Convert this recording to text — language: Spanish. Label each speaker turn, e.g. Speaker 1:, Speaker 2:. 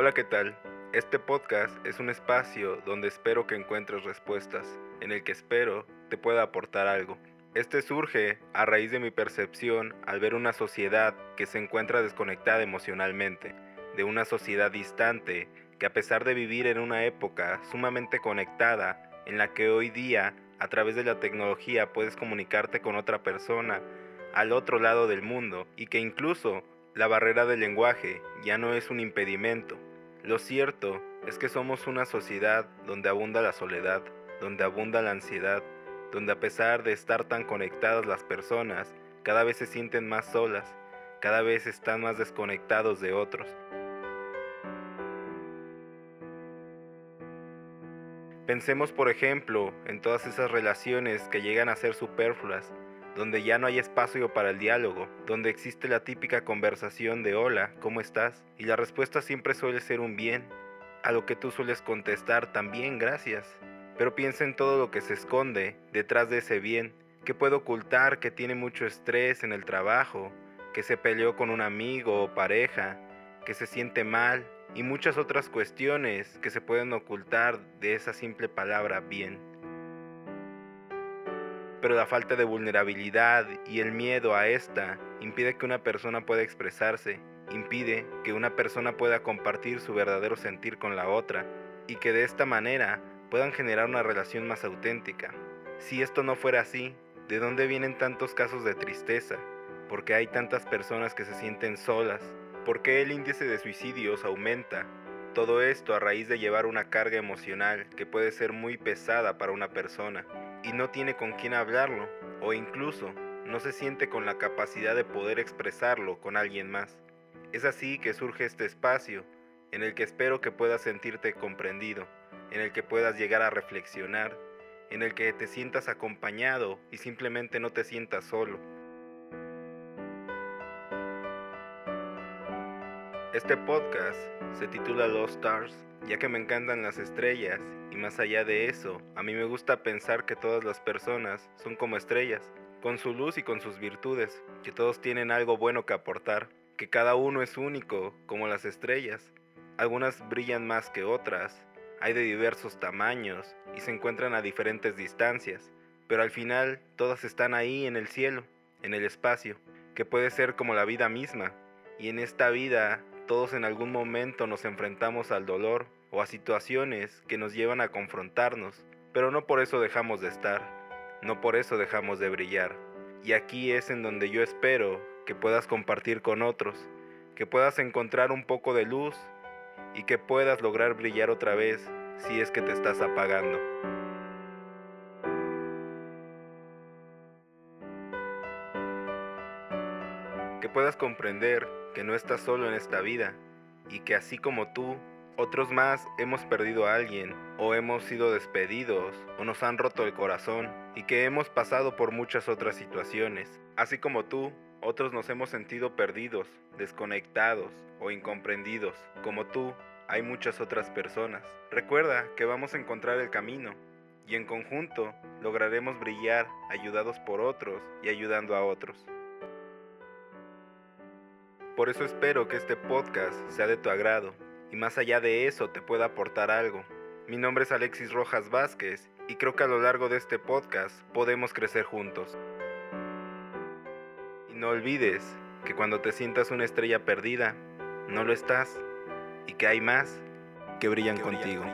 Speaker 1: Hola, ¿qué tal? Este podcast es un espacio donde espero que encuentres respuestas, en el que espero te pueda aportar algo. Este surge a raíz de mi percepción al ver una sociedad que se encuentra desconectada emocionalmente, de una sociedad distante que a pesar de vivir en una época sumamente conectada, en la que hoy día a través de la tecnología puedes comunicarte con otra persona al otro lado del mundo y que incluso la barrera del lenguaje ya no es un impedimento. Lo cierto es que somos una sociedad donde abunda la soledad, donde abunda la ansiedad, donde a pesar de estar tan conectadas las personas, cada vez se sienten más solas, cada vez están más desconectados de otros. Pensemos por ejemplo en todas esas relaciones que llegan a ser superfluas, donde ya no hay espacio para el diálogo, donde existe la típica conversación de hola, ¿cómo estás? Y la respuesta siempre suele ser un bien, a lo que tú sueles contestar también gracias. Pero piensa en todo lo que se esconde detrás de ese bien, que puede ocultar que tiene mucho estrés en el trabajo, que se peleó con un amigo o pareja, que se siente mal y muchas otras cuestiones que se pueden ocultar de esa simple palabra bien pero la falta de vulnerabilidad y el miedo a esta impide que una persona pueda expresarse, impide que una persona pueda compartir su verdadero sentir con la otra y que de esta manera puedan generar una relación más auténtica. Si esto no fuera así, ¿de dónde vienen tantos casos de tristeza? ¿Por qué hay tantas personas que se sienten solas? ¿Por qué el índice de suicidios aumenta? Todo esto a raíz de llevar una carga emocional que puede ser muy pesada para una persona y no tiene con quién hablarlo o incluso no se siente con la capacidad de poder expresarlo con alguien más. Es así que surge este espacio en el que espero que puedas sentirte comprendido, en el que puedas llegar a reflexionar, en el que te sientas acompañado y simplemente no te sientas solo. Este podcast se titula Lost Stars, ya que me encantan las estrellas y más allá de eso, a mí me gusta pensar que todas las personas son como estrellas, con su luz y con sus virtudes, que todos tienen algo bueno que aportar, que cada uno es único, como las estrellas. Algunas brillan más que otras, hay de diversos tamaños y se encuentran a diferentes distancias, pero al final todas están ahí en el cielo, en el espacio, que puede ser como la vida misma, y en esta vida todos en algún momento nos enfrentamos al dolor o a situaciones que nos llevan a confrontarnos, pero no por eso dejamos de estar, no por eso dejamos de brillar. Y aquí es en donde yo espero que puedas compartir con otros, que puedas encontrar un poco de luz y que puedas lograr brillar otra vez si es que te estás apagando. Que puedas comprender que no estás solo en esta vida y que así como tú, otros más hemos perdido a alguien o hemos sido despedidos o nos han roto el corazón y que hemos pasado por muchas otras situaciones. Así como tú, otros nos hemos sentido perdidos, desconectados o incomprendidos. Como tú, hay muchas otras personas. Recuerda que vamos a encontrar el camino y en conjunto lograremos brillar ayudados por otros y ayudando a otros. Por eso espero que este podcast sea de tu agrado y más allá de eso te pueda aportar algo. Mi nombre es Alexis Rojas Vázquez y creo que a lo largo de este podcast podemos crecer juntos. Y no olvides que cuando te sientas una estrella perdida, no lo estás y que hay más que brillan, contigo.